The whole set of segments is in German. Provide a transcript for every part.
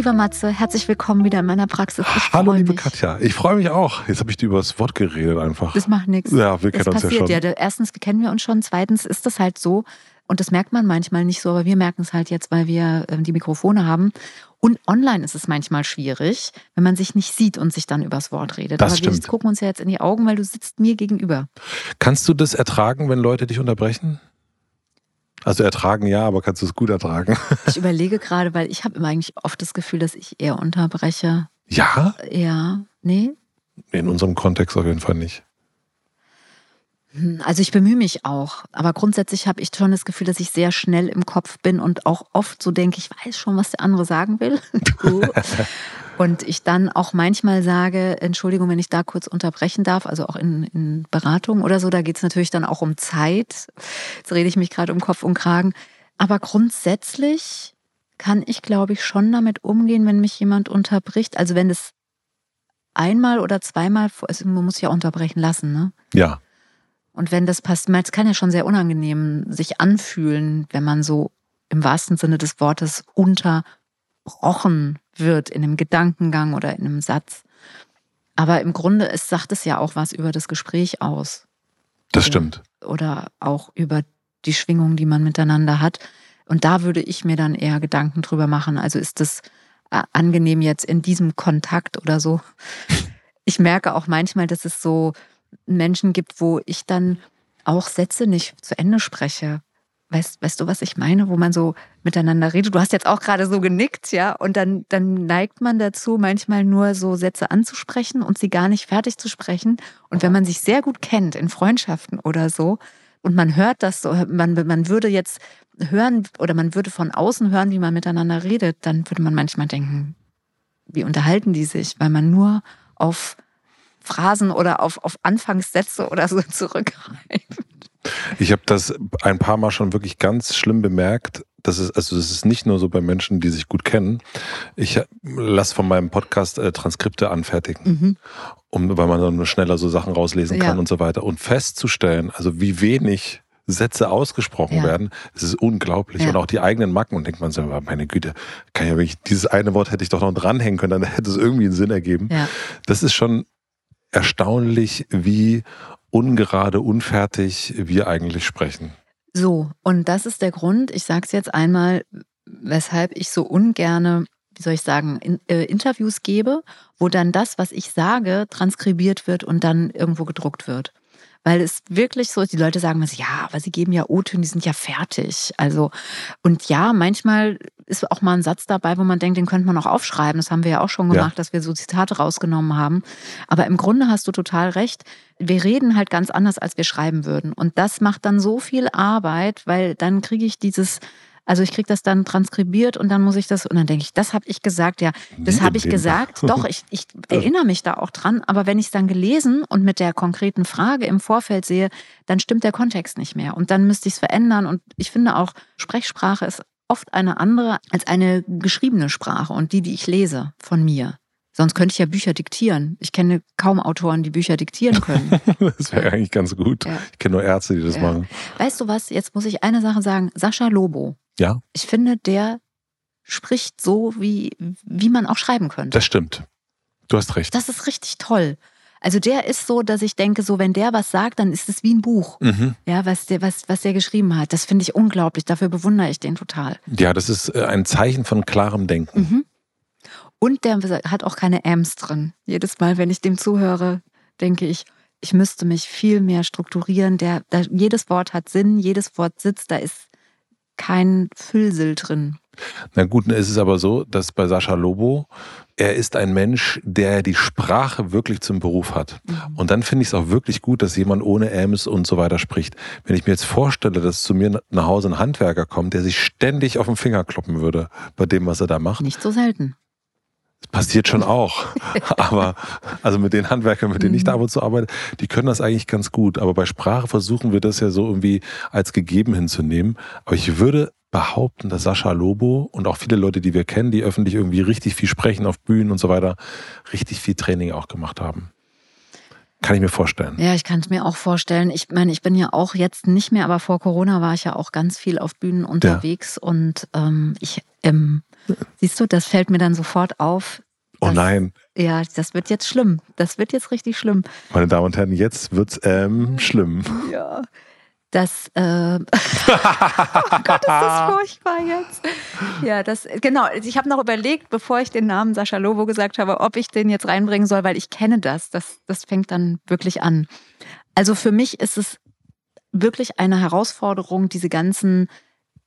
lieber Matze, herzlich willkommen wieder in meiner Praxis. Ich Hallo liebe mich. Katja, ich freue mich auch. Jetzt habe ich dir über das Wort geredet einfach. Das macht nichts. Ja, wir kennen das uns ja schon. Ja, erstens kennen wir uns schon, zweitens ist das halt so und das merkt man manchmal nicht so, aber wir merken es halt jetzt, weil wir ähm, die Mikrofone haben. Und online ist es manchmal schwierig, wenn man sich nicht sieht und sich dann übers Wort redet. Das aber stimmt. wir gucken uns ja jetzt in die Augen, weil du sitzt mir gegenüber. Kannst du das ertragen, wenn Leute dich unterbrechen? Also ertragen ja, aber kannst du es gut ertragen? Ich überlege gerade, weil ich habe immer eigentlich oft das Gefühl, dass ich eher unterbreche. Ja? Ja, nee? In unserem Kontext auf jeden Fall nicht. Hm, also ich bemühe mich auch, aber grundsätzlich habe ich schon das Gefühl, dass ich sehr schnell im Kopf bin und auch oft so denke, ich weiß schon, was der andere sagen will. und ich dann auch manchmal sage, Entschuldigung, wenn ich da kurz unterbrechen darf, also auch in, in Beratung oder so, da geht es natürlich dann auch um Zeit. Jetzt rede ich mich gerade um Kopf und Kragen. Aber grundsätzlich kann ich, glaube ich, schon damit umgehen, wenn mich jemand unterbricht. Also wenn es einmal oder zweimal, also man muss ja unterbrechen lassen, ne? Ja. Und wenn das passt, es kann ja schon sehr unangenehm sich anfühlen, wenn man so im wahrsten Sinne des Wortes unterbrochen wird in einem Gedankengang oder in einem Satz. Aber im Grunde es sagt es ja auch was über das Gespräch aus. Das stimmt. Oder auch über die Schwingung, die man miteinander hat. Und da würde ich mir dann eher Gedanken drüber machen. Also ist das äh, angenehm jetzt in diesem Kontakt oder so? Ich merke auch manchmal, dass es so Menschen gibt, wo ich dann auch Sätze nicht zu Ende spreche. Weißt, weißt du, was ich meine? Wo man so miteinander redet. Du hast jetzt auch gerade so genickt, ja? Und dann, dann neigt man dazu, manchmal nur so Sätze anzusprechen und sie gar nicht fertig zu sprechen. Und wenn man sich sehr gut kennt, in Freundschaften oder so, und man hört das so, man, man würde jetzt hören oder man würde von außen hören, wie man miteinander redet, dann würde man manchmal denken, wie unterhalten die sich, weil man nur auf Phrasen oder auf, auf Anfangssätze oder so zurückgreift. Ich habe das ein paar Mal schon wirklich ganz schlimm bemerkt. Das ist, also das ist nicht nur so bei Menschen, die sich gut kennen. Ich lasse von meinem Podcast äh, Transkripte anfertigen, mhm. um, weil man dann schneller so Sachen rauslesen kann ja. und so weiter. Und festzustellen, also wie wenig Sätze ausgesprochen ja. werden, es ist unglaublich. Ja. Und auch die eigenen Macken. Und denkt man so, meine Güte, kann ja wirklich, dieses eine Wort hätte ich doch noch dranhängen können, dann hätte es irgendwie einen Sinn ergeben. Ja. Das ist schon erstaunlich, wie ungerade, unfertig wir eigentlich sprechen. So, und das ist der Grund, ich sage es jetzt einmal, weshalb ich so ungerne, wie soll ich sagen, in, äh, Interviews gebe, wo dann das, was ich sage, transkribiert wird und dann irgendwo gedruckt wird. Weil es wirklich so ist, die Leute sagen mir, ja, aber sie geben ja O-Töne, die sind ja fertig. Also, und ja, manchmal ist auch mal ein Satz dabei, wo man denkt, den könnte man auch aufschreiben. Das haben wir ja auch schon gemacht, ja. dass wir so Zitate rausgenommen haben. Aber im Grunde hast du total recht. Wir reden halt ganz anders, als wir schreiben würden. Und das macht dann so viel Arbeit, weil dann kriege ich dieses, also ich kriege das dann transkribiert und dann muss ich das, und dann denke ich, das habe ich gesagt, ja, das habe ich gesagt. Doch, ich, ich erinnere mich da auch dran, aber wenn ich es dann gelesen und mit der konkreten Frage im Vorfeld sehe, dann stimmt der Kontext nicht mehr. Und dann müsste ich es verändern. Und ich finde auch, Sprechsprache ist oft eine andere als eine geschriebene Sprache und die, die ich lese von mir. Sonst könnte ich ja Bücher diktieren. Ich kenne kaum Autoren, die Bücher diktieren können. das wäre eigentlich ganz gut. Ja. Ich kenne nur Ärzte, die das ja. machen. Weißt du was? Jetzt muss ich eine Sache sagen. Sascha Lobo. Ja. Ich finde, der spricht so, wie, wie man auch schreiben könnte. Das stimmt. Du hast recht. Das ist richtig toll. Also der ist so, dass ich denke, so wenn der was sagt, dann ist es wie ein Buch, mhm. ja, was der, was, was der geschrieben hat. Das finde ich unglaublich. Dafür bewundere ich den total. Ja, das ist äh, ein Zeichen von klarem Denken. Mhm. Und der hat auch keine Ams drin. Jedes Mal, wenn ich dem zuhöre, denke ich, ich müsste mich viel mehr strukturieren. Der, der, jedes Wort hat Sinn, jedes Wort sitzt, da ist kein Füllsel drin. Na gut, es ist aber so, dass bei Sascha Lobo, er ist ein Mensch, der die Sprache wirklich zum Beruf hat. Mhm. Und dann finde ich es auch wirklich gut, dass jemand ohne Äms und so weiter spricht. Wenn ich mir jetzt vorstelle, dass zu mir nach Hause ein Handwerker kommt, der sich ständig auf den Finger kloppen würde bei dem, was er da macht. Nicht so selten. Das passiert schon auch. Aber also mit den Handwerkern, mit denen ich da ab und zu arbeite, die können das eigentlich ganz gut. Aber bei Sprache versuchen wir das ja so irgendwie als gegeben hinzunehmen. Aber ich würde behaupten, dass Sascha Lobo und auch viele Leute, die wir kennen, die öffentlich irgendwie richtig viel sprechen auf Bühnen und so weiter, richtig viel Training auch gemacht haben. Kann ich mir vorstellen. Ja, ich kann es mir auch vorstellen. Ich meine, ich bin ja auch jetzt nicht mehr, aber vor Corona war ich ja auch ganz viel auf Bühnen unterwegs ja. und ähm, ich, ähm, siehst du, das fällt mir dann sofort auf. Oh dass, oh nein. Ja, das wird jetzt schlimm. Das wird jetzt richtig schlimm. Meine Damen und Herren, jetzt wird's ähm, schlimm. Ja das, äh, oh Gott, ist das furchtbar jetzt. Ja, das, genau. Ich habe noch überlegt, bevor ich den Namen Sascha Lobo gesagt habe, ob ich den jetzt reinbringen soll, weil ich kenne das. Das, das fängt dann wirklich an. Also für mich ist es wirklich eine Herausforderung, diese ganzen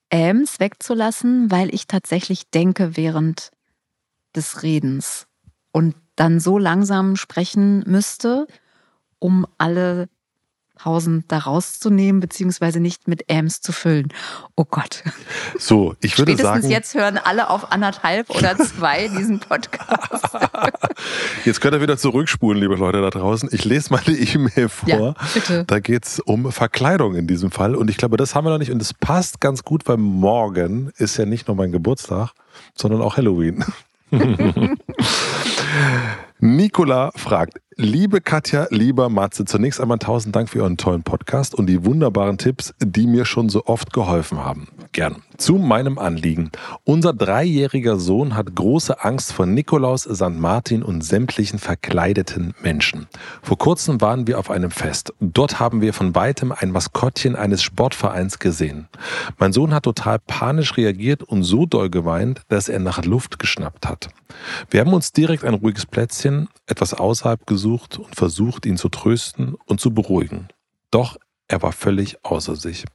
Äms wegzulassen, weil ich tatsächlich denke während des Redens und dann so langsam sprechen müsste, um alle Pausen da rauszunehmen, beziehungsweise nicht mit Ams zu füllen. Oh Gott. So, ich würde Spätestens sagen. jetzt hören alle auf anderthalb oder zwei diesen Podcast. Jetzt könnt ihr wieder zurückspulen, liebe Leute da draußen. Ich lese mal die E-Mail vor. Ja, bitte. Da geht es um Verkleidung in diesem Fall. Und ich glaube, das haben wir noch nicht. Und es passt ganz gut, weil morgen ist ja nicht nur mein Geburtstag, sondern auch Halloween. Nicola fragt, liebe Katja, lieber Matze, zunächst einmal tausend Dank für euren tollen Podcast und die wunderbaren Tipps, die mir schon so oft geholfen haben. Gern. Zu meinem Anliegen. Unser dreijähriger Sohn hat große Angst vor Nikolaus, St. Martin und sämtlichen verkleideten Menschen. Vor kurzem waren wir auf einem Fest. Dort haben wir von weitem ein Maskottchen eines Sportvereins gesehen. Mein Sohn hat total panisch reagiert und so doll geweint, dass er nach Luft geschnappt hat. Wir haben uns direkt ein ruhiges Plätzchen etwas außerhalb gesucht und versucht, ihn zu trösten und zu beruhigen. Doch er war völlig außer sich.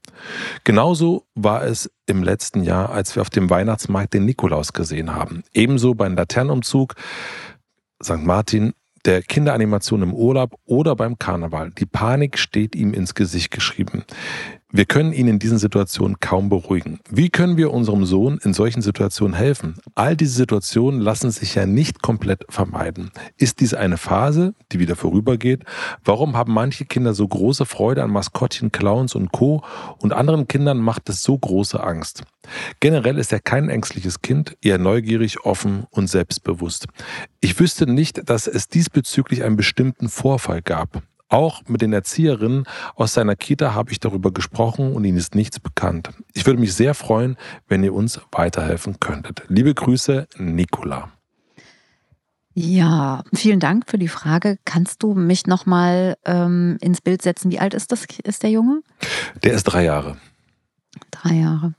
Genauso war es im letzten Jahr, als wir auf dem Weihnachtsmarkt den Nikolaus gesehen haben. Ebenso beim Laternenumzug St. Martin, der Kinderanimation im Urlaub oder beim Karneval. Die Panik steht ihm ins Gesicht geschrieben. Wir können ihn in diesen Situationen kaum beruhigen. Wie können wir unserem Sohn in solchen Situationen helfen? All diese Situationen lassen sich ja nicht komplett vermeiden. Ist dies eine Phase, die wieder vorübergeht? Warum haben manche Kinder so große Freude an Maskottchen, Clowns und Co. und anderen Kindern macht es so große Angst? Generell ist er kein ängstliches Kind, eher neugierig, offen und selbstbewusst. Ich wüsste nicht, dass es diesbezüglich einen bestimmten Vorfall gab. Auch mit den Erzieherinnen aus seiner Kita habe ich darüber gesprochen und ihnen ist nichts bekannt. Ich würde mich sehr freuen, wenn ihr uns weiterhelfen könntet. Liebe Grüße, Nicola. Ja, vielen Dank für die Frage. Kannst du mich nochmal ähm, ins Bild setzen? Wie alt ist das? Ist der Junge? Der ist drei Jahre. Drei Jahre.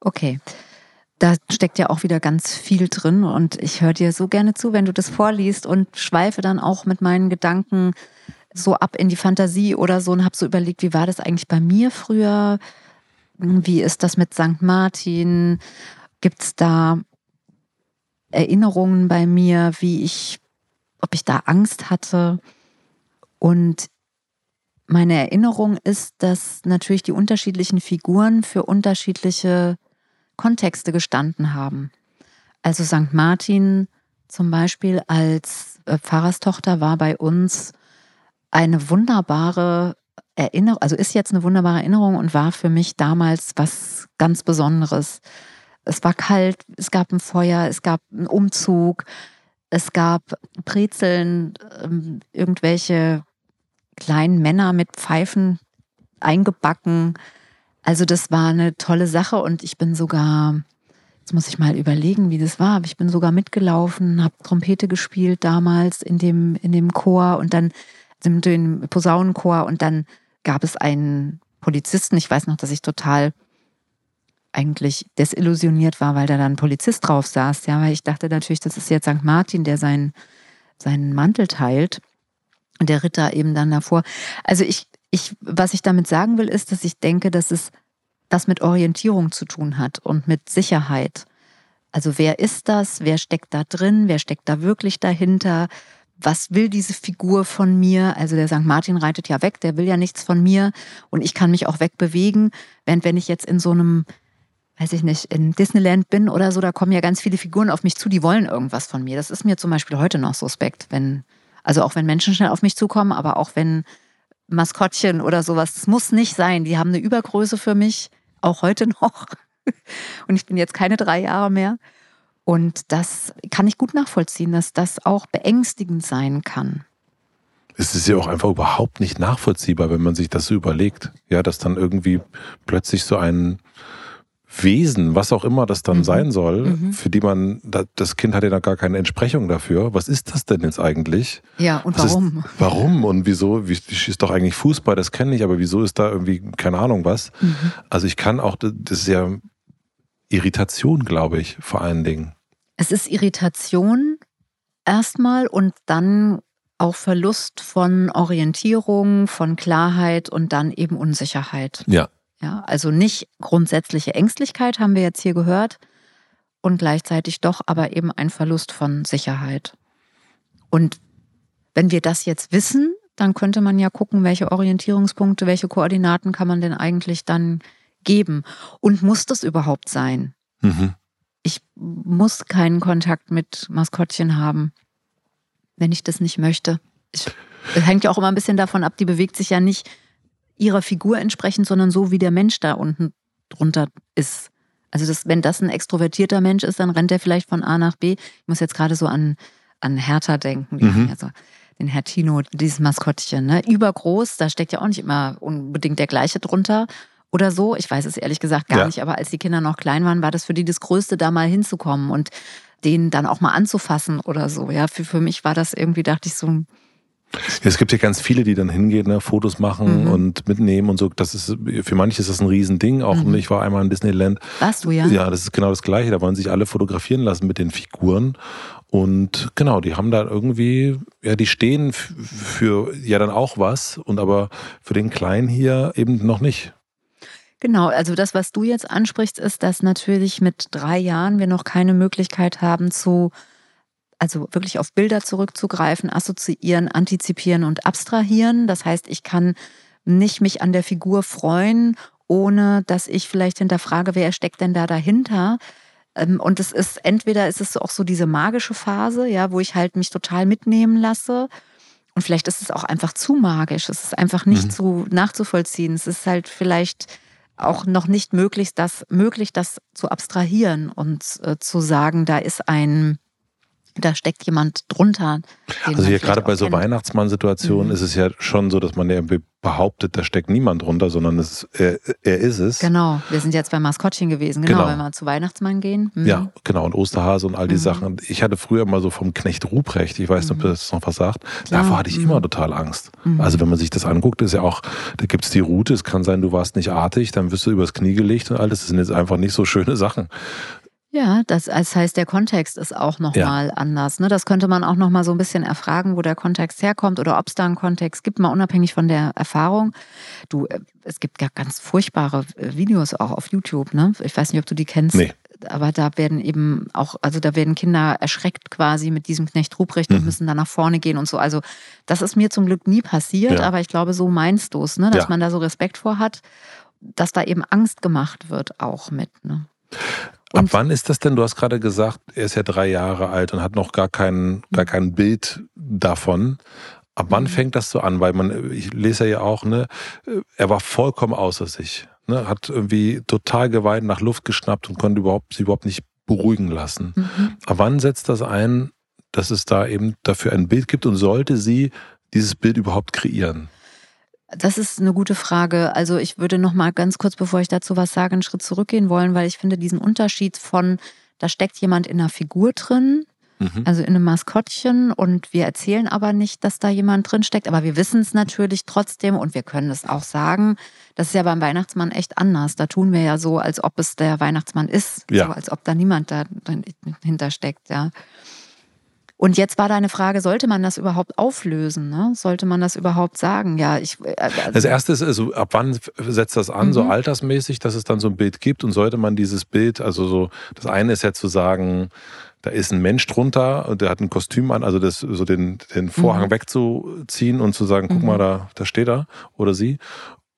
Okay. Da steckt ja auch wieder ganz viel drin und ich höre dir so gerne zu, wenn du das vorliest und schweife dann auch mit meinen Gedanken so ab in die Fantasie oder so und habe so überlegt, wie war das eigentlich bei mir früher? Wie ist das mit St. Martin? Gibt es da Erinnerungen bei mir, wie ich, ob ich da Angst hatte? Und meine Erinnerung ist, dass natürlich die unterschiedlichen Figuren für unterschiedliche Kontexte gestanden haben. Also St. Martin zum Beispiel als äh, Pfarrerstochter war bei uns eine wunderbare Erinnerung, also ist jetzt eine wunderbare Erinnerung und war für mich damals was ganz Besonderes. Es war kalt, es gab ein Feuer, es gab einen Umzug, es gab Brezeln, ähm, irgendwelche kleinen Männer mit Pfeifen eingebacken. Also das war eine tolle Sache und ich bin sogar, jetzt muss ich mal überlegen, wie das war, aber ich bin sogar mitgelaufen, habe Trompete gespielt damals in dem, in dem Chor und dann dem Posaunenchor und dann gab es einen Polizisten. Ich weiß noch, dass ich total eigentlich desillusioniert war, weil da dann ein Polizist drauf saß. Ja, weil ich dachte natürlich, das ist jetzt St. Martin, der seinen, seinen Mantel teilt. Und der Ritter eben dann davor. Also ich, ich, was ich damit sagen will, ist, dass ich denke, dass es das mit Orientierung zu tun hat und mit Sicherheit. Also wer ist das? Wer steckt da drin? Wer steckt da wirklich dahinter? Was will diese Figur von mir? Also der St. Martin reitet ja weg, der will ja nichts von mir und ich kann mich auch wegbewegen. Während wenn ich jetzt in so einem, weiß ich nicht, in Disneyland bin oder so, da kommen ja ganz viele Figuren auf mich zu, die wollen irgendwas von mir. Das ist mir zum Beispiel heute noch suspekt, wenn, also auch wenn Menschen schnell auf mich zukommen, aber auch wenn Maskottchen oder sowas, das muss nicht sein. Die haben eine Übergröße für mich, auch heute noch. Und ich bin jetzt keine drei Jahre mehr. Und das kann ich gut nachvollziehen, dass das auch beängstigend sein kann. Es ist ja auch einfach überhaupt nicht nachvollziehbar, wenn man sich das so überlegt. Ja, dass dann irgendwie plötzlich so ein Wesen, was auch immer das dann mhm. sein soll, mhm. für die man, das Kind hat ja gar keine Entsprechung dafür. Was ist das denn jetzt eigentlich? Ja, und was warum? Ist, warum und wieso? Wie, schießt doch eigentlich Fußball, das kenne ich, aber wieso ist da irgendwie, keine Ahnung was? Mhm. Also ich kann auch, das ist ja Irritation, glaube ich, vor allen Dingen. Es ist Irritation erstmal und dann auch Verlust von Orientierung, von Klarheit und dann eben Unsicherheit. Ja. Ja, also nicht grundsätzliche Ängstlichkeit haben wir jetzt hier gehört und gleichzeitig doch aber eben ein Verlust von Sicherheit. Und wenn wir das jetzt wissen, dann könnte man ja gucken, welche Orientierungspunkte, welche Koordinaten kann man denn eigentlich dann geben? Und muss das überhaupt sein? Mhm. Ich muss keinen Kontakt mit Maskottchen haben, wenn ich das nicht möchte. Ich, das hängt ja auch immer ein bisschen davon ab, die bewegt sich ja nicht ihrer Figur entsprechend, sondern so, wie der Mensch da unten drunter ist. Also das, wenn das ein extrovertierter Mensch ist, dann rennt er vielleicht von A nach B. Ich muss jetzt gerade so an, an Hertha denken, mhm. also den Herr Tino, dieses Maskottchen, ne? übergroß, da steckt ja auch nicht immer unbedingt der gleiche drunter oder so. Ich weiß es ehrlich gesagt gar ja. nicht, aber als die Kinder noch klein waren, war das für die das Größte, da mal hinzukommen und den dann auch mal anzufassen oder so. Ja, für, für mich war das irgendwie, dachte ich so, es gibt ja ganz viele, die dann hingehen, ne, Fotos machen mhm. und mitnehmen und so. Das ist für manche ist das ein Riesending. Auch mhm. ich war einmal in Disneyland. Warst du ja? Ja, das ist genau das Gleiche. Da wollen sich alle fotografieren lassen mit den Figuren. Und genau, die haben da irgendwie, ja, die stehen für ja dann auch was und aber für den Kleinen hier eben noch nicht. Genau, also das, was du jetzt ansprichst, ist, dass natürlich mit drei Jahren wir noch keine Möglichkeit haben zu also wirklich auf Bilder zurückzugreifen, assoziieren, antizipieren und abstrahieren. Das heißt, ich kann nicht mich an der Figur freuen, ohne dass ich vielleicht hinterfrage, wer steckt denn da dahinter. Ähm, und es ist entweder ist es auch so diese magische Phase, ja, wo ich halt mich total mitnehmen lasse. Und vielleicht ist es auch einfach zu magisch. Es ist einfach nicht mhm. zu nachzuvollziehen. Es ist halt vielleicht auch noch nicht möglich, das, möglich, das zu abstrahieren und äh, zu sagen, da ist ein, da steckt jemand drunter. Also hier gerade bei so Weihnachtsmann-Situationen mhm. ist es ja schon so, dass man ja behauptet, da steckt niemand drunter, sondern es, er, er, ist es. Genau, wir sind jetzt bei Maskottchen gewesen, genau, genau. wenn wir zu Weihnachtsmann gehen. Mhm. Ja, genau, und Osterhase und all die mhm. Sachen. Ich hatte früher mal so vom Knecht Ruprecht, ich weiß nicht, ob mhm. das noch was sagt, Klar. davor hatte ich immer mhm. total Angst. Mhm. Also wenn man sich das anguckt, ist ja auch, da gibt es die Route, es kann sein, du warst nicht artig, dann wirst du übers Knie gelegt und all das sind jetzt einfach nicht so schöne Sachen. Ja, das, das heißt, der Kontext ist auch nochmal ja. anders. Ne? Das könnte man auch nochmal so ein bisschen erfragen, wo der Kontext herkommt oder ob es da einen Kontext gibt, mal unabhängig von der Erfahrung. Du, äh, es gibt ja ganz furchtbare äh, Videos auch auf YouTube, ne? Ich weiß nicht, ob du die kennst. Nee. Aber da werden eben auch, also da werden Kinder erschreckt quasi mit diesem Knecht Ruprecht mhm. und müssen dann nach vorne gehen und so. Also das ist mir zum Glück nie passiert, ja. aber ich glaube, so meinst du es, ne? dass ja. man da so Respekt vor hat, dass da eben Angst gemacht wird auch mit. Ne? Ab wann ist das denn? Du hast gerade gesagt, er ist ja drei Jahre alt und hat noch gar kein, gar kein Bild davon. Ab wann mhm. fängt das so an? Weil man, ich lese ja auch, ne, er war vollkommen außer sich. Ne, hat irgendwie total geweint, nach Luft geschnappt und konnte überhaupt, sie überhaupt nicht beruhigen lassen. Mhm. Ab wann setzt das ein, dass es da eben dafür ein Bild gibt und sollte sie dieses Bild überhaupt kreieren? Das ist eine gute Frage. Also ich würde noch mal ganz kurz, bevor ich dazu was sage, einen Schritt zurückgehen wollen, weil ich finde diesen Unterschied von, da steckt jemand in einer Figur drin, mhm. also in einem Maskottchen und wir erzählen aber nicht, dass da jemand drin steckt, aber wir wissen es natürlich trotzdem und wir können es auch sagen. Das ist ja beim Weihnachtsmann echt anders. Da tun wir ja so, als ob es der Weihnachtsmann ist, ja. so als ob da niemand da dahinter steckt, ja. Und jetzt war deine Frage, sollte man das überhaupt auflösen? Ne? Sollte man das überhaupt sagen? Ja, ich. Also das erste ist, also, ab wann setzt das an, mhm. so altersmäßig, dass es dann so ein Bild gibt? Und sollte man dieses Bild, also so, das eine ist ja zu sagen, da ist ein Mensch drunter und der hat ein Kostüm an, also das, so den, den Vorhang mhm. wegzuziehen und zu sagen, guck mhm. mal, da, da steht er oder sie.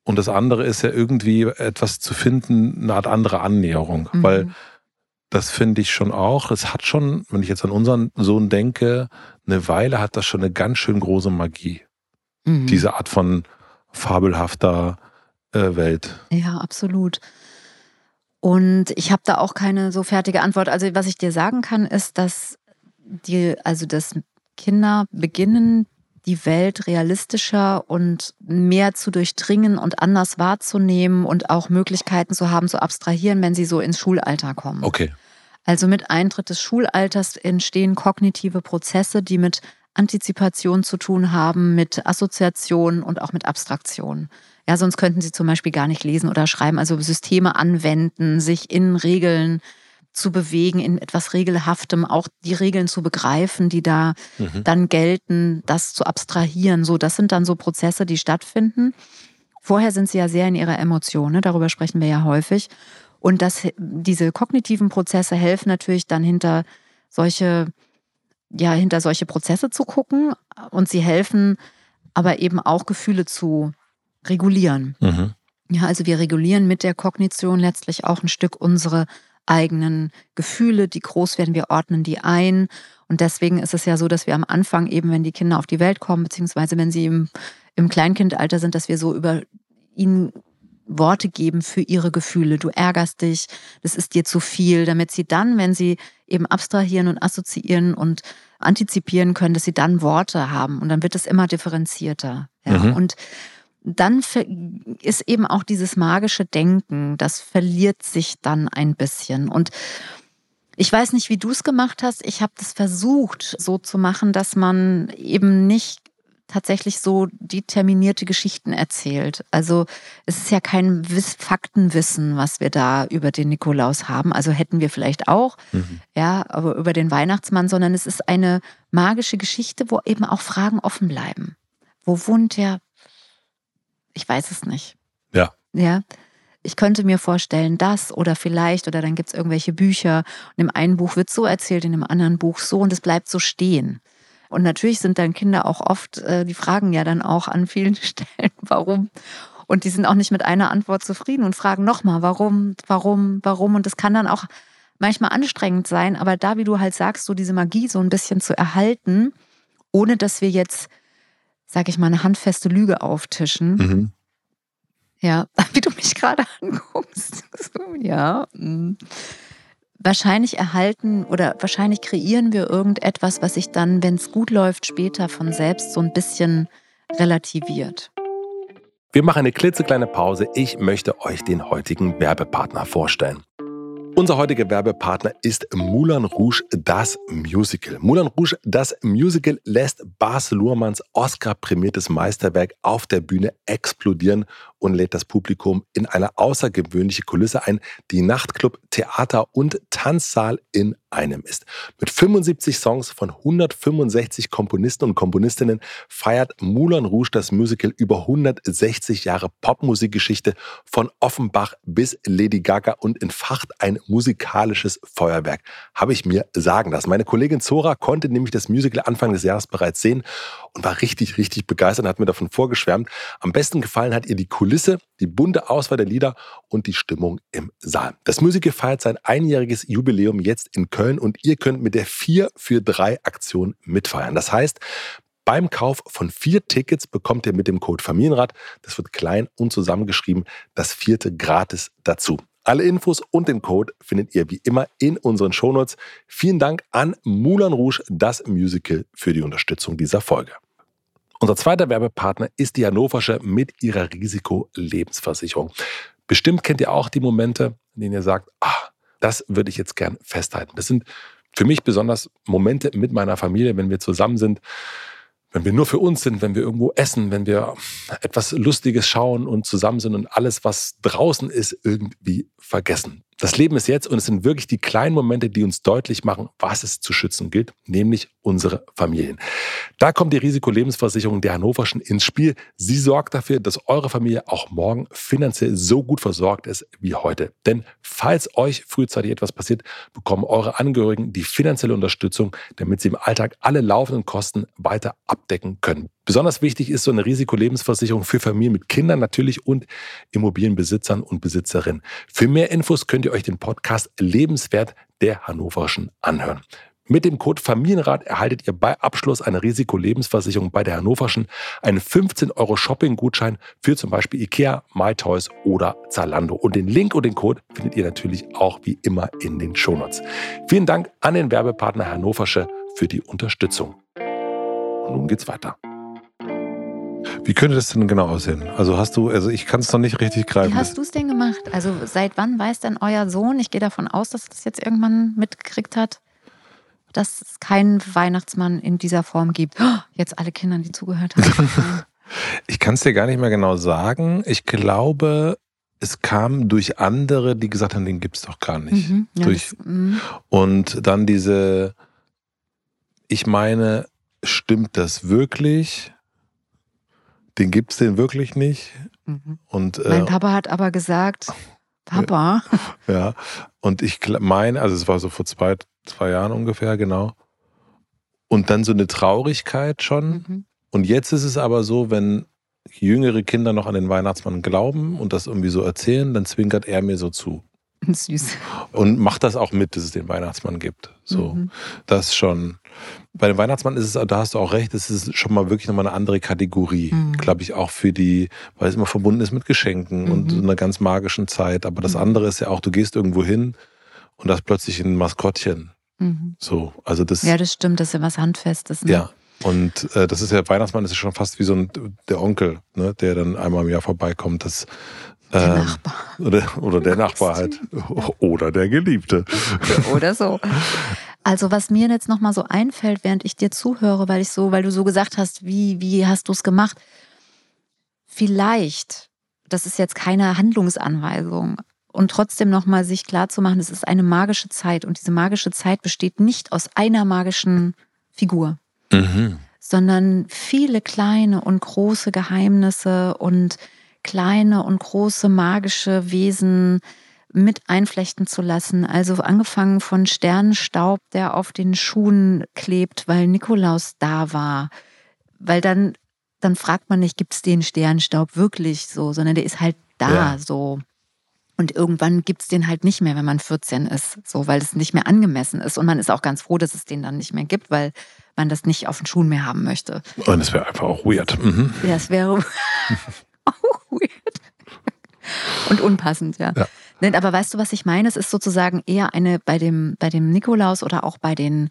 Und das andere ist ja irgendwie etwas zu finden, eine Art andere Annäherung, mhm. weil das finde ich schon auch. Es hat schon, wenn ich jetzt an unseren Sohn denke, eine Weile hat das schon eine ganz schön große Magie. Mhm. Diese Art von fabelhafter äh, Welt. Ja, absolut. Und ich habe da auch keine so fertige Antwort. Also was ich dir sagen kann, ist, dass die, also dass Kinder beginnen, die Welt realistischer und mehr zu durchdringen und anders wahrzunehmen und auch Möglichkeiten zu haben, zu abstrahieren, wenn sie so ins Schulalter kommen. Okay. Also mit Eintritt des Schulalters entstehen kognitive Prozesse, die mit Antizipation zu tun haben, mit Assoziation und auch mit Abstraktion. Ja, sonst könnten sie zum Beispiel gar nicht lesen oder schreiben, also Systeme anwenden, sich in Regeln zu bewegen, in etwas Regelhaftem, auch die Regeln zu begreifen, die da mhm. dann gelten, das zu abstrahieren. So, das sind dann so Prozesse, die stattfinden. Vorher sind sie ja sehr in ihrer Emotion, ne? darüber sprechen wir ja häufig. Und das, diese kognitiven Prozesse helfen natürlich dann hinter solche, ja, hinter solche Prozesse zu gucken und sie helfen aber eben auch Gefühle zu regulieren. Mhm. Ja, also wir regulieren mit der Kognition letztlich auch ein Stück unsere eigenen Gefühle, die groß werden, wir ordnen die ein. Und deswegen ist es ja so, dass wir am Anfang eben, wenn die Kinder auf die Welt kommen, beziehungsweise wenn sie im, im Kleinkindalter sind, dass wir so über ihnen Worte geben für ihre Gefühle. Du ärgerst dich, das ist dir zu viel, damit sie dann, wenn sie eben abstrahieren und assoziieren und antizipieren können, dass sie dann Worte haben. Und dann wird es immer differenzierter. Ja. Mhm. Und dann ist eben auch dieses magische Denken, das verliert sich dann ein bisschen. Und ich weiß nicht, wie du es gemacht hast. Ich habe das versucht, so zu machen, dass man eben nicht tatsächlich so determinierte Geschichten erzählt. Also es ist ja kein Wiss Faktenwissen, was wir da über den Nikolaus haben. Also hätten wir vielleicht auch, mhm. ja, aber über den Weihnachtsmann, sondern es ist eine magische Geschichte, wo eben auch Fragen offen bleiben. Wo wohnt der? Ich weiß es nicht. Ja. Ja. Ich könnte mir vorstellen, das oder vielleicht, oder dann gibt es irgendwelche Bücher. Und im einen Buch wird so erzählt, in dem anderen Buch so, und es bleibt so stehen. Und natürlich sind dann Kinder auch oft, äh, die fragen ja dann auch an vielen Stellen, warum. Und die sind auch nicht mit einer Antwort zufrieden und fragen nochmal, warum, warum, warum. Und das kann dann auch manchmal anstrengend sein, aber da, wie du halt sagst, so diese Magie so ein bisschen zu erhalten, ohne dass wir jetzt, sag ich mal, eine handfeste Lüge auftischen. Mhm. Ja, wie du mich gerade anguckst. ja. Mm wahrscheinlich erhalten oder wahrscheinlich kreieren wir irgendetwas, was sich dann, wenn es gut läuft, später von selbst so ein bisschen relativiert. Wir machen eine klitzekleine Pause. Ich möchte euch den heutigen Werbepartner vorstellen. Unser heutiger Werbepartner ist Moulin Rouge, das Musical. Moulin Rouge, das Musical lässt Bas Luhrmanns Oscar-prämiertes Meisterwerk auf der Bühne explodieren und lädt das Publikum in eine außergewöhnliche Kulisse ein, die Nachtclub, Theater und Tanzsaal in einem ist. Mit 75 Songs von 165 Komponisten und Komponistinnen feiert Moulin Rouge das Musical über 160 Jahre Popmusikgeschichte von Offenbach bis Lady Gaga und entfacht ein musikalisches Feuerwerk, habe ich mir sagen lassen. Meine Kollegin Zora konnte nämlich das Musical Anfang des Jahres bereits sehen und war richtig, richtig begeistert und hat mir davon vorgeschwärmt. Am besten gefallen hat ihr die Kulisse, die bunte Auswahl der Lieder und die Stimmung im Saal. Das Musical feiert sein einjähriges Jubiläum jetzt in Köln und ihr könnt mit der 4 für 3 Aktion mitfeiern. Das heißt, beim Kauf von vier Tickets bekommt ihr mit dem Code Familienrat, das wird klein und zusammengeschrieben, das vierte gratis dazu. Alle Infos und den Code findet ihr wie immer in unseren Shownotes. Vielen Dank an Moulin Rouge, das Musical, für die Unterstützung dieser Folge. Unser zweiter Werbepartner ist die Hannoversche mit ihrer Risikolebensversicherung. Bestimmt kennt ihr auch die Momente, in denen ihr sagt, ah, das würde ich jetzt gern festhalten. Das sind für mich besonders Momente mit meiner Familie, wenn wir zusammen sind, wenn wir nur für uns sind, wenn wir irgendwo essen, wenn wir etwas Lustiges schauen und zusammen sind und alles, was draußen ist, irgendwie vergessen. Das Leben ist jetzt und es sind wirklich die kleinen Momente, die uns deutlich machen, was es zu schützen gilt, nämlich unsere Familien. Da kommt die Risikolebensversicherung der Hannoverschen ins Spiel. Sie sorgt dafür, dass eure Familie auch morgen finanziell so gut versorgt ist wie heute. Denn falls euch frühzeitig etwas passiert, bekommen eure Angehörigen die finanzielle Unterstützung, damit sie im Alltag alle laufenden Kosten weiter abdecken können. Besonders wichtig ist so eine Risikolebensversicherung für Familien mit Kindern natürlich und Immobilienbesitzern und Besitzerinnen. Für mehr Infos könnt ihr euch den Podcast Lebenswert der Hannoverschen anhören. Mit dem Code Familienrat erhaltet ihr bei Abschluss einer Risikolebensversicherung bei der Hannoverschen einen 15 Euro Shopping-Gutschein für zum Beispiel Ikea, MyToys oder Zalando. Und den Link und den Code findet ihr natürlich auch wie immer in den Shownotes. Vielen Dank an den Werbepartner Hannoversche für die Unterstützung. Und nun geht's weiter. Wie könnte das denn genau aussehen? Also hast du, also ich kann es noch nicht richtig greifen. Wie hast du es denn gemacht? Also seit wann weiß denn euer Sohn, ich gehe davon aus, dass das jetzt irgendwann mitgekriegt hat, dass es keinen Weihnachtsmann in dieser Form gibt. Oh, jetzt alle Kinder, die zugehört haben. ich kann es dir gar nicht mehr genau sagen. Ich glaube, es kam durch andere, die gesagt haben, den gibt es doch gar nicht. Mhm, ja, durch, das, mhm. und dann diese, ich meine, stimmt das wirklich? Den gibt es den wirklich nicht. Mhm. Und, äh, mein Papa hat aber gesagt, Papa. Ja, und ich meine, also es war so vor zwei, zwei Jahren ungefähr, genau. Und dann so eine Traurigkeit schon. Mhm. Und jetzt ist es aber so, wenn jüngere Kinder noch an den Weihnachtsmann glauben und das irgendwie so erzählen, dann zwinkert er mir so zu. Süß. Und macht das auch mit, dass es den Weihnachtsmann gibt. So, mhm. das schon. Bei dem Weihnachtsmann ist es, da hast du auch recht, es ist schon mal wirklich nochmal eine andere Kategorie, mhm. glaube ich, auch für die, weil es immer verbunden ist mit Geschenken mhm. und so einer ganz magischen Zeit. Aber das mhm. andere ist ja auch, du gehst irgendwo hin und das plötzlich ein Maskottchen. Mhm. So, also das. Ja, das stimmt, das ist ja was Handfestes. Ne? Ja. Und äh, das ist ja, Weihnachtsmann ist ja schon fast wie so ein, der Onkel, ne, der dann einmal im Jahr vorbeikommt. Das, der ähm, Nachbar. Oder, oder der Nachbar halt. Oder der Geliebte. Oder so. Also was mir jetzt nochmal so einfällt, während ich dir zuhöre, weil ich so, weil du so gesagt hast, wie, wie hast du es gemacht? Vielleicht, das ist jetzt keine Handlungsanweisung, und trotzdem nochmal sich klar zu machen, es ist eine magische Zeit und diese magische Zeit besteht nicht aus einer magischen Figur, mhm. sondern viele kleine und große Geheimnisse und kleine und große magische Wesen mit einflechten zu lassen. Also angefangen von Sternenstaub, der auf den Schuhen klebt, weil Nikolaus da war. Weil dann, dann fragt man nicht, gibt es den Sternenstaub wirklich so, sondern der ist halt da ja. so. Und irgendwann gibt es den halt nicht mehr, wenn man 14 ist, so, weil es nicht mehr angemessen ist. Und man ist auch ganz froh, dass es den dann nicht mehr gibt, weil man das nicht auf den Schuhen mehr haben möchte. Und es wäre einfach auch weird. Mhm. Ja, es wäre auch weird. Und unpassend, ja. ja. Aber weißt du, was ich meine? Es ist sozusagen eher eine bei dem, bei dem Nikolaus oder auch bei den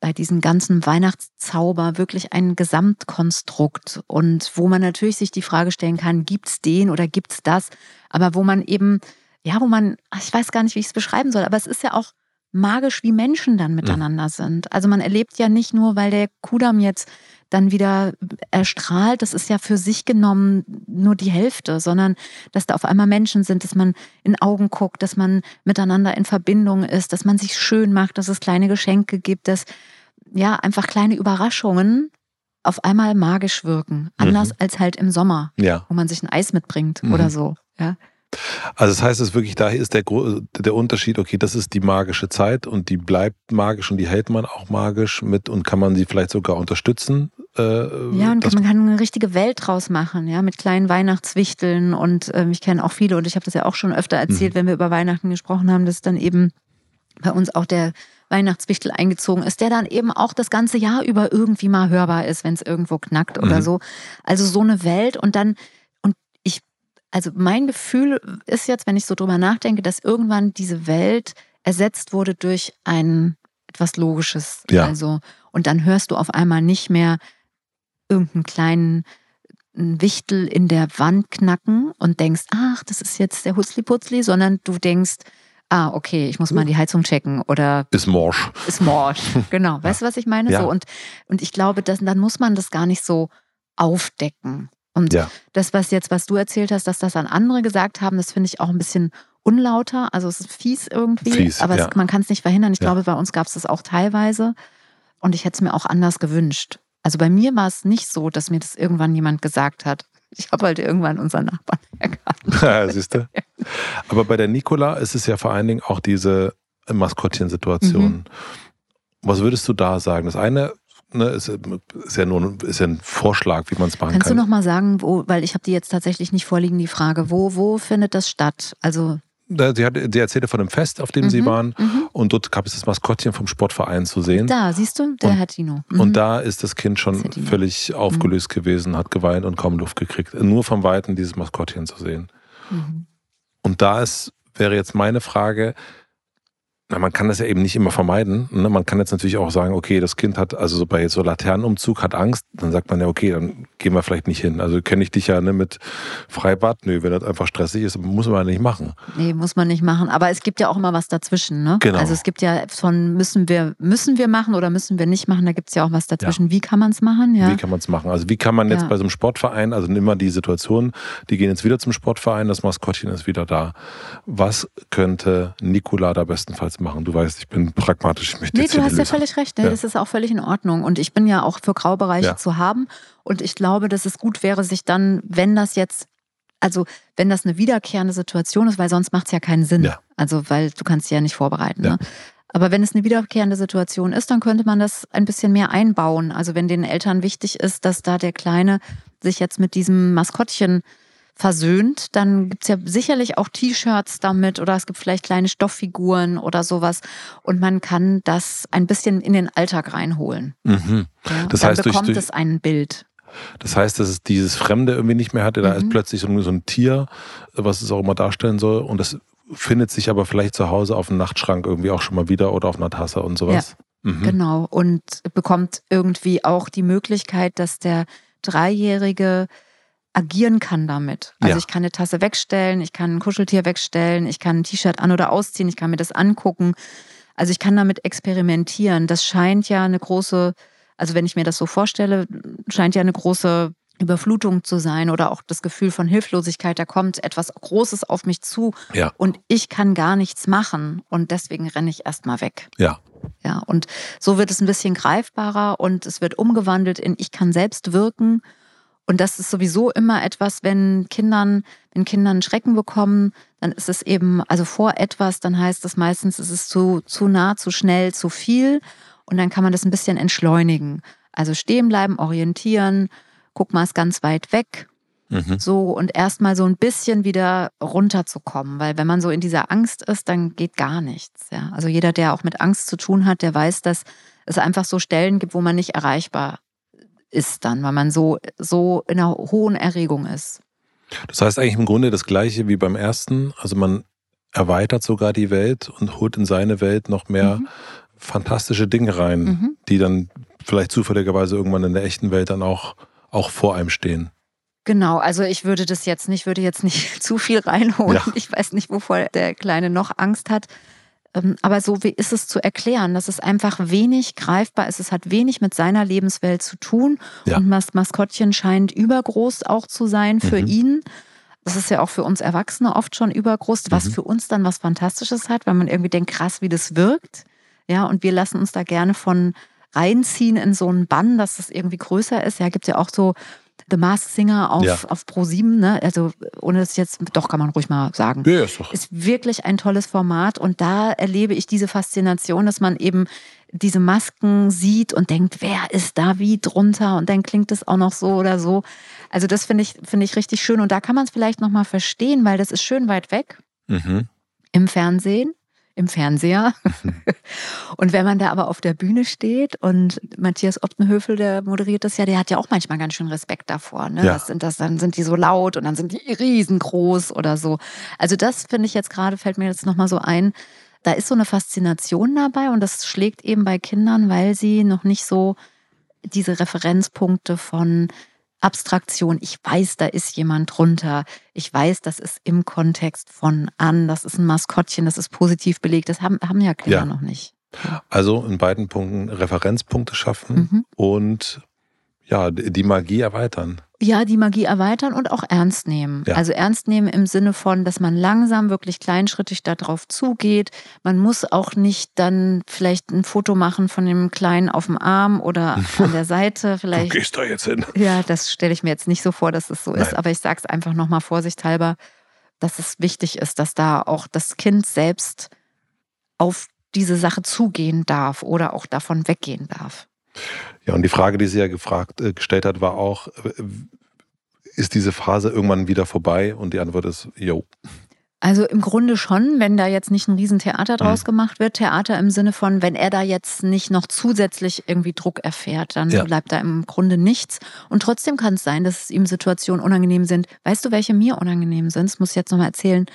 bei diesem ganzen Weihnachtszauber wirklich ein Gesamtkonstrukt und wo man natürlich sich die Frage stellen kann, gibt es den oder gibt es das, aber wo man eben, ja, wo man, ich weiß gar nicht, wie ich es beschreiben soll, aber es ist ja auch magisch, wie Menschen dann miteinander ja. sind. Also man erlebt ja nicht nur, weil der Kudam jetzt dann wieder erstrahlt. Das ist ja für sich genommen nur die Hälfte, sondern dass da auf einmal Menschen sind, dass man in Augen guckt, dass man miteinander in Verbindung ist, dass man sich schön macht, dass es kleine Geschenke gibt, dass ja einfach kleine Überraschungen auf einmal magisch wirken. Anders mhm. als halt im Sommer, ja. wo man sich ein Eis mitbringt mhm. oder so. Ja. Also das heißt es wirklich, da ist der, der Unterschied, okay, das ist die magische Zeit und die bleibt magisch und die hält man auch magisch mit und kann man sie vielleicht sogar unterstützen. Äh, ja, und man kann eine richtige Welt draus machen, ja, mit kleinen Weihnachtswichteln und äh, ich kenne auch viele und ich habe das ja auch schon öfter erzählt, mhm. wenn wir über Weihnachten gesprochen haben, dass dann eben bei uns auch der Weihnachtswichtel eingezogen ist, der dann eben auch das ganze Jahr über irgendwie mal hörbar ist, wenn es irgendwo knackt oder mhm. so. Also so eine Welt und dann also mein Gefühl ist jetzt, wenn ich so drüber nachdenke, dass irgendwann diese Welt ersetzt wurde durch ein etwas Logisches. Ja. Also, und dann hörst du auf einmal nicht mehr irgendeinen kleinen Wichtel in der Wand knacken und denkst, ach, das ist jetzt der Hutzli-Putzli, sondern du denkst, ah, okay, ich muss mal die Heizung checken oder. Ist morsch. Ist morsch. Genau. Weißt du, was ich meine? Ja. So, und, und ich glaube, dass, dann muss man das gar nicht so aufdecken. Und ja. das, was jetzt, was du erzählt hast, dass das an andere gesagt haben, das finde ich auch ein bisschen unlauter, also es ist fies irgendwie, Fies, aber ja. es, man kann es nicht verhindern. Ich Ja. glaube, bei uns gab es das auch teilweise und ich hätte es mir auch anders gewünscht. Also bei mir war es nicht so, dass mir das irgendwann jemand gesagt hat. Ich habe halt irgendwann unseren Nachbarn erkannt. Siehst du? Aber bei der Nicola ist es ja vor allen Dingen auch diese Maskottchen-Situation. Mhm. Was würdest du da sagen? Das eine ne, ist, ist, ja nur ist ja ein Vorschlag, wie man es machen Kannst kann. du noch mal sagen, wo, weil ich habe die jetzt tatsächlich nicht vorliegen, die Frage, wo, wo findet das statt? Also Sie, hat, sie erzählte von einem Fest, auf dem sie Mhm, waren. mhm. Und dort gab es das Maskottchen vom Sportverein zu sehen. da, siehst du, der Und- Herr Tino. Mhm. Und da ist das Kind schon Sedino. völlig aufgelöst gewesen, hat geweint und kaum Luft gekriegt. Nur vom Weiten dieses Maskottchen zu sehen. Mhm. Und da ist, wäre jetzt meine Frage, na, man kann das ja eben nicht immer vermeiden. Ne? Man kann jetzt natürlich auch sagen, okay, das Kind hat, also so bei so Laternenumzug hat Angst, dann sagt man ja, okay, dann gehen wir vielleicht nicht hin. Also kenne ich dich ja ne, mit Freibad, nö, wenn das einfach stressig ist, muss man ja nicht machen. Nee, muss man nicht machen. Aber es gibt ja auch immer was dazwischen, ne? Genau. Also es gibt ja von müssen wir, müssen wir machen oder müssen wir nicht machen, da gibt es ja auch was dazwischen. Wie kann man es machen? Ja. Wie kann man es machen? Also wie kann man jetzt Ja. bei so einem Sportverein, also immer die Situation, die gehen jetzt wieder zum Sportverein, das Maskottchen ist wieder da. Was könnte Nikola da bestenfalls machen? Du weißt, ich bin pragmatisch, ich möchte Nee, du hast ja völlig recht. Ne? Ja. Das ist auch völlig in Ordnung. Und ich bin ja auch für Graubereiche Ja. zu haben. Und ich glaube, dass es gut wäre, sich dann, wenn das jetzt, also wenn das eine wiederkehrende Situation ist, weil sonst macht es ja keinen Sinn. Ja. Also, weil du kannst ja nicht vorbereiten. Ja. Ne? Aber wenn es eine wiederkehrende Situation ist, dann könnte man das ein bisschen mehr einbauen. Also wenn den Eltern wichtig ist, dass da der Kleine sich jetzt mit diesem Maskottchen versöhnt, dann gibt's ja sicherlich auch T-Shirts damit oder es gibt vielleicht kleine Stofffiguren oder sowas. Und man kann das ein bisschen in den Alltag reinholen. Mhm. Ja? Das dann heißt, durch- bekommt durch- es ein Bild. Das heißt, dass es dieses Fremde irgendwie nicht mehr hatte. Da Mhm. ist plötzlich so ein, Tier, was es auch immer darstellen soll. Und das findet sich aber vielleicht zu Hause auf dem Nachtschrank irgendwie auch schon mal wieder oder auf einer Tasse und sowas. Mhm. Genau. Und bekommt irgendwie auch die Möglichkeit, dass der Dreijährige agieren kann damit. Also Ja. ich kann eine Tasse wegstellen, ich kann ein Kuscheltier wegstellen, ich kann ein T-Shirt an- oder ausziehen, ich kann mir das angucken. Also ich kann damit experimentieren. Das scheint ja eine große, also wenn ich mir das so vorstelle, scheint ja eine große Überflutung zu sein oder auch das Gefühl von Hilflosigkeit, da kommt etwas Großes auf mich zu Ja. und ich kann gar nichts machen und deswegen renne ich erstmal weg. Ja. Ja, und so wird es ein bisschen greifbarer und es wird umgewandelt in ich kann selbst wirken. Und das ist sowieso immer etwas, wenn Kindern, wenn Kindern Schrecken bekommen, dann ist es eben, also vor etwas, dann heißt es meistens, es ist zu, zu nah, zu schnell, zu viel. Und dann kann man das ein bisschen entschleunigen. Also stehen bleiben, orientieren, guck mal, ist ganz weit weg. Mhm. So und erstmal so ein bisschen wieder runterzukommen, weil wenn man so in dieser Angst ist, dann geht gar nichts. Ja. Also jeder, der auch mit Angst zu tun hat, der weiß, dass es einfach so Stellen gibt, wo man nicht erreichbar ist dann, weil man so, so in einer hohen Erregung ist. Das heißt eigentlich im Grunde das Gleiche wie beim ersten. Also man erweitert sogar die Welt und holt in seine Welt noch mehr Mhm. fantastische Dinge rein, Mhm. die dann vielleicht zufälligerweise irgendwann in der echten Welt dann auch, auch vor einem stehen. Genau, also ich würde das jetzt nicht, würde jetzt nicht zu viel reinholen. Ja. Ich weiß nicht, wovor der Kleine noch Angst hat. Ähm, Aber so wie ist es zu erklären, dass es einfach wenig greifbar ist. Es hat wenig mit seiner Lebenswelt zu tun. Ja. Und das Maskottchen scheint übergroß auch zu sein für Mhm. ihn. Das ist ja auch für uns Erwachsene oft schon übergroß, was Mhm. für uns dann was Fantastisches hat, weil man irgendwie denkt, krass, wie das wirkt. Ja, und wir lassen uns da gerne von reinziehen in so einen Bann, dass das irgendwie größer ist. Ja, gibt ja auch so The Masked Singer auf, Ja. auf Pro7, ne? Also ohne das jetzt, doch kann man ruhig mal sagen. Ja, ist doch. Ist wirklich ein tolles Format und da erlebe ich diese Faszination, dass man eben diese Masken sieht und denkt, wer ist da wie drunter und dann klingt es auch noch so oder so. Also das finde ich, finde ich richtig schön und da kann man es vielleicht nochmal verstehen, weil das ist schön weit weg Mhm. im Fernsehen, im Fernseher. und wenn man da aber auf der Bühne steht und Matthias Optenhöfel, der moderiert das ja, der hat ja auch manchmal ganz schön Respekt davor. Ne? Ja. Was sind das? Dann sind die so laut und dann sind die riesengroß oder so. Also das finde ich jetzt gerade, fällt mir jetzt nochmal so ein, da ist so eine Faszination dabei und das schlägt eben bei Kindern, weil sie noch nicht so diese Referenzpunkte von Abstraktion. Ich weiß, da ist jemand drunter. Ich weiß, das ist im Kontext von an. Das ist ein Maskottchen, das ist positiv belegt. Das haben, haben ja Kinder Ja. noch nicht. Also in beiden Punkten Referenzpunkte schaffen Mhm. und ja, die Magie erweitern. Ja, die Magie erweitern und auch ernst nehmen. Ja. Also ernst nehmen im Sinne von, dass man langsam, wirklich kleinschrittig darauf zugeht. Man muss auch nicht dann vielleicht ein Foto machen von dem Kleinen auf dem Arm oder an der Seite. Vielleicht. Du gehst da jetzt hin. Ja, das stelle ich mir jetzt nicht so vor, dass es so Nein. ist, aber ich sage es einfach nochmal vorsichtshalber, dass es wichtig ist, dass da auch das Kind selbst auf diese Sache zugehen darf oder auch davon weggehen darf. Ja, und die Frage, die sie ja gefragt, äh, gestellt hat, war auch, äh, ist diese Phase irgendwann wieder vorbei? Und die Antwort ist, jo. Also im Grunde schon, wenn da jetzt nicht ein Riesentheater draus mhm. gemacht wird. Theater im Sinne von, wenn er da jetzt nicht noch zusätzlich irgendwie Druck erfährt, dann ja. bleibt da im Grunde nichts. Und trotzdem kann es sein, dass es ihm Situationen unangenehm sind. Weißt du, welche mir unangenehm sind? Das muss ich jetzt nochmal erzählen.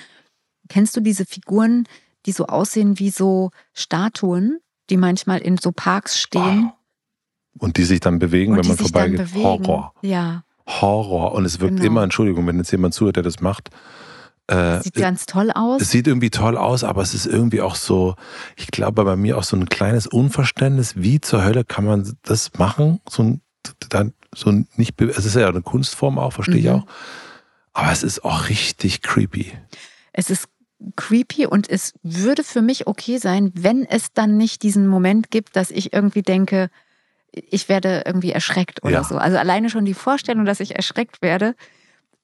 Kennst du diese Figuren, die so aussehen wie so Statuen, die manchmal in so Parks stehen? Wow. Und die sich dann bewegen, Und wenn man vorbeigeht. Horror. Ja. Horror. Und es wirkt genau. immer, Entschuldigung, wenn jetzt jemand zuhört, der das macht. Äh, sieht ganz toll aus. Es sieht irgendwie toll aus, aber es ist irgendwie auch so, ich glaube bei mir auch so ein kleines Unverständnis, wie zur Hölle kann man das machen? So ein, dann, so nicht, es ist ja eine Kunstform auch, verstehe mhm. ich auch. Aber es ist auch richtig creepy. Es ist creepy und es würde für mich okay sein, wenn es dann nicht diesen Moment gibt, dass ich irgendwie denke, ich werde irgendwie erschreckt oder ja. so. Also alleine schon die Vorstellung, dass ich erschreckt werde,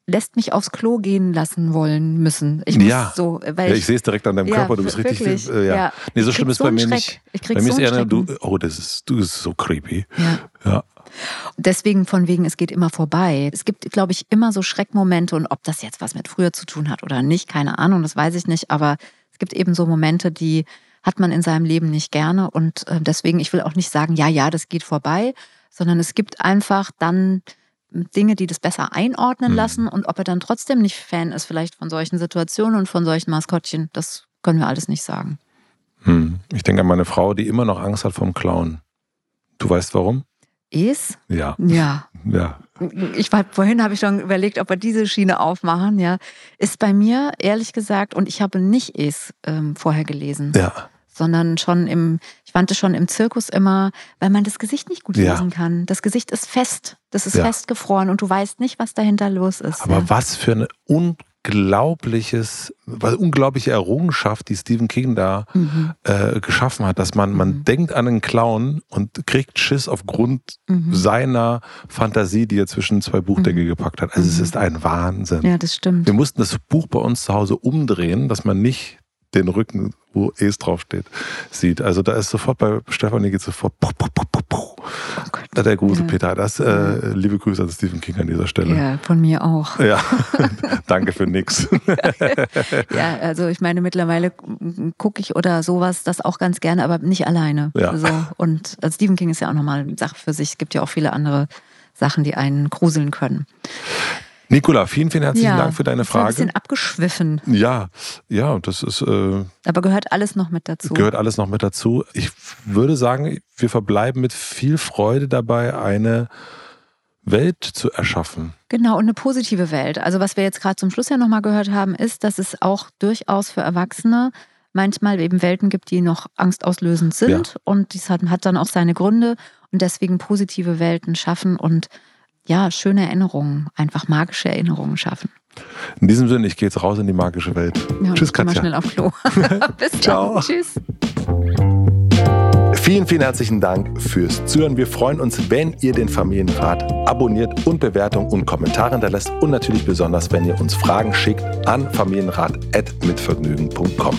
lässt mich aufs Klo gehen lassen wollen müssen. Ich muss ja. so, weil ja, ich, ich sehe es direkt an deinem ja, Körper. Du bist richtig. Äh, ja. ja. Nee, so schlimm ist so bei mir Schreck. nicht. Ich krieg bei mir so ist eher, du, oh, das ist, du bist so creepy. Ja. ja. Deswegen von wegen, es geht immer vorbei. Es gibt, glaube ich, immer so Schreckmomente und ob das jetzt was mit früher zu tun hat oder nicht, keine Ahnung, das weiß ich nicht. Aber es gibt eben so Momente, die hat man in seinem Leben nicht gerne. Und äh, deswegen, ich will auch nicht sagen, ja, ja, das geht vorbei, sondern es gibt einfach dann Dinge, die das besser einordnen mhm. lassen. Und ob er dann trotzdem nicht Fan ist, vielleicht von solchen Situationen und von solchen Maskottchen, das können wir alles nicht sagen. Hm. Ich denke an meine Frau, die immer noch Angst hat vom Clown. Du weißt warum? Es? Ja. Ja. Ja. Ich war, vorhin habe ich schon überlegt, ob wir diese Schiene aufmachen, ja. Ist bei mir, ehrlich gesagt, und ich habe nicht Es ähm, vorher gelesen. Ja. Sondern schon im, ich wandte schon im Zirkus immer, weil man das Gesicht nicht gut ja. lesen kann. Das Gesicht ist fest, das ist ja. festgefroren und du weißt nicht, was dahinter los ist. Aber ja. was für eine un unglaubliches, weil unglaubliche Errungenschaft, die Stephen King da mhm. äh, geschaffen hat, dass man, man mhm. denkt an einen Clown und kriegt Schiss aufgrund mhm. seiner Fantasie, die er zwischen zwei Buchdeckel mhm. gepackt hat. Also es mhm. ist ein Wahnsinn. Ja, das stimmt. Wir mussten das Buch bei uns zu Hause umdrehen, dass man nicht den Rücken, wo Es draufsteht, sieht. Also da ist sofort bei Stefanie geht sofort puh, puh, puh, puh, puh. Oh der Gruselpeter. Ja. Das, äh, liebe Grüße an Stephen King an dieser Stelle. Ja, von mir auch. Ja, danke für nix. ja, also ich meine, mittlerweile gucke ich oder sowas das auch ganz gerne, aber nicht alleine. Ja. Also, und also Stephen King ist ja auch nochmal eine Sache für sich. Es gibt ja auch viele andere Sachen, die einen gruseln können. Nicola, vielen, vielen herzlichen ja, Dank für deine Frage. Ein bisschen abgeschwiffen. Ja, ja, das ist. Äh, Aber gehört alles noch mit dazu. Gehört alles noch mit dazu. Ich würde sagen, wir verbleiben mit viel Freude dabei, eine Welt zu erschaffen. Genau, und eine positive Welt. Also, was wir jetzt gerade zum Schluss ja nochmal gehört haben, ist, dass es auch durchaus für Erwachsene manchmal eben Welten gibt, die noch angstauslösend sind. Ja. Und dies hat, hat dann auch seine Gründe. Und deswegen positive Welten schaffen und ja, schöne Erinnerungen, einfach magische Erinnerungen schaffen. In diesem Sinne, ich gehe jetzt raus in die magische Welt. Ja, Tschüss, Katja. Mal schnell auf Klo. Bis Ciao. dann. Tschüss. Vielen, vielen herzlichen Dank fürs Zuhören. Wir freuen uns, wenn ihr den Familienrat abonniert und Bewertung und Kommentare hinterlässt und natürlich besonders, wenn ihr uns Fragen schickt an familienrat.mitvergnügen.com.